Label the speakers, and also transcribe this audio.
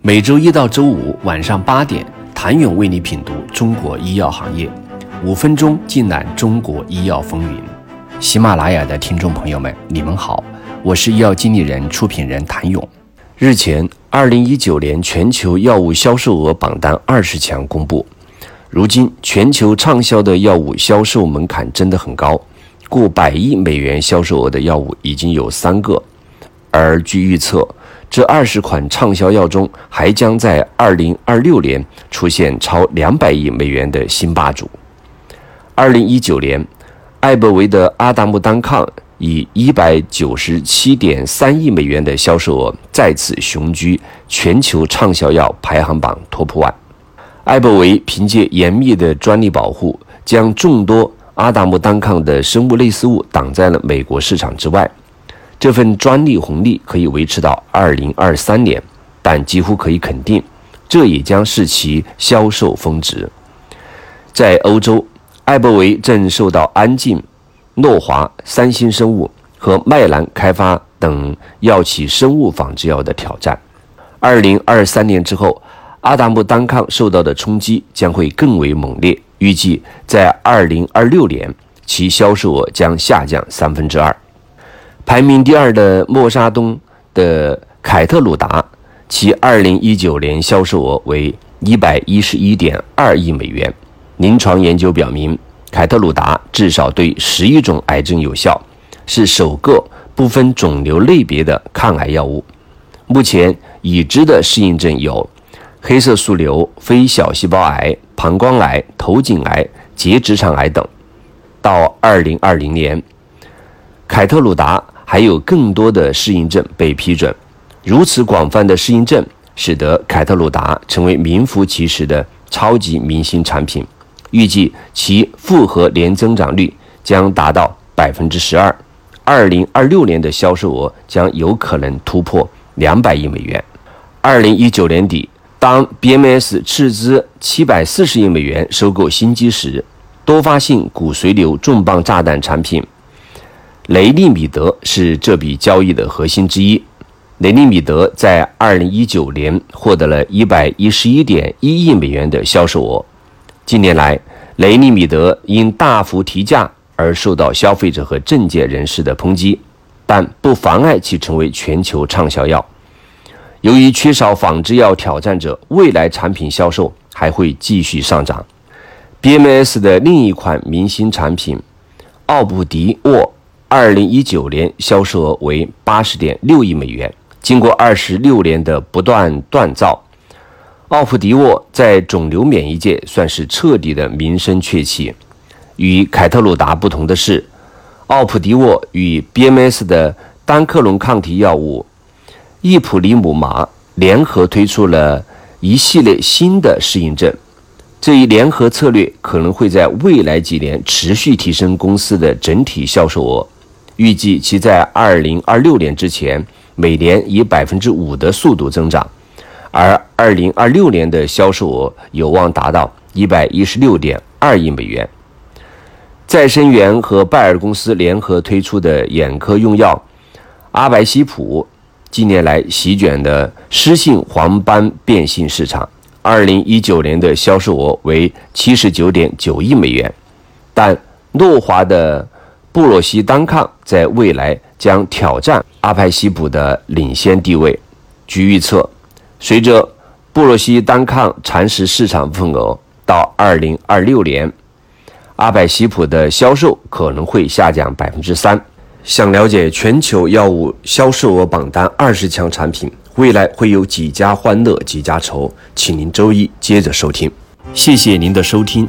Speaker 1: 每周一到周五晚上八点，谭勇为你品读中国医药行业，五分钟尽览中国医药风云。喜马拉雅的听众朋友们，你们好，我是医药经理人、出品人谭勇。日前，二零一九年全球药物销售额榜单二十强公布。如今，全球畅销的药物销售门槛真的很高，过百亿美元销售额的药物已经有三个。而据预测，这二十款畅销药中，还将在二零二六年出现超两百亿美元的新霸主。二零一九年，艾伯维的阿达木单抗以一百九十七点三亿美元的销售额，再次雄居全球畅销药排行榜 TOP ONE。艾伯维凭借严密的专利保护，将众多阿达木单抗的生物类似物挡在了美国市场之外。这份专利红利可以维持到二零二三年，但几乎可以肯定，这也将是其销售峰值。在欧洲，艾伯维正受到安进、诺华、三星生物和麦兰开发等药企生物仿制药的挑战。二零二三年之后。阿达木单抗受到的冲击将会更为猛烈，预计在二零二六年，其销售额将下降三分之二。排名第二的默沙东的凯特鲁达，其二零一九年销售额为一百一十一点二亿美元。临床研究表明，凯特鲁达至少对十一种癌症有效，是首个不分肿瘤类别的抗癌药物。目前已知的适应症有。黑色素瘤、非小细胞癌、膀胱癌、头颈癌、结直肠癌等。到二零二零年，凯特鲁达还有更多的适应症被批准。如此广泛的适应症，使得凯特鲁达成为名副其实的超级明星产品。预计其复合年增长率将达到百分之十二，二零二六年的销售额将有可能突破两百亿美元。二零一九年底。当 BMS 斥资七百四十亿美元收购新基时，多发性骨髓瘤重磅炸弹产品雷利米德是这笔交易的核心之一。雷利米德在二零一九年获得了一百一十一点一亿美元的销售额。近年来，雷利米德因大幅提价而受到消费者和政界人士的抨击，但不妨碍其成为全球畅销药。由于缺少仿制药挑战者，未来产品销售还会继续上涨。BMS 的另一款明星产品奥布迪沃，二零一九年销售额为八十点六亿美元。经过二十六年的不断锻造，奥普迪沃在肿瘤免疫界算是彻底的名声鹊起。与凯特鲁达不同的是，奥普迪沃与 BMS 的单克隆抗体药物。伊普利姆麻联合推出了一系列新的适应症，这一联合策略可能会在未来几年持续提升公司的整体销售额。预计其在二零二六年之前每年以百分之五的速度增长，而二零二六年的销售额有望达到一百一十六点二亿美元。再生元和拜耳公司联合推出的眼科用药阿白西普。近年来席卷的湿性黄斑变性市场，二零一九年的销售额为七十九点九亿美元，但诺华的布洛西单抗在未来将挑战阿派西普的领先地位。据预测，随着布洛西单抗蚕食市场份额到二零二六年，阿拜西普的销售可能会下降百分之三。想了解全球药物销售额榜单二十强产品，未来会有几家欢乐几家愁，请您周一接着收听。谢谢您的收听。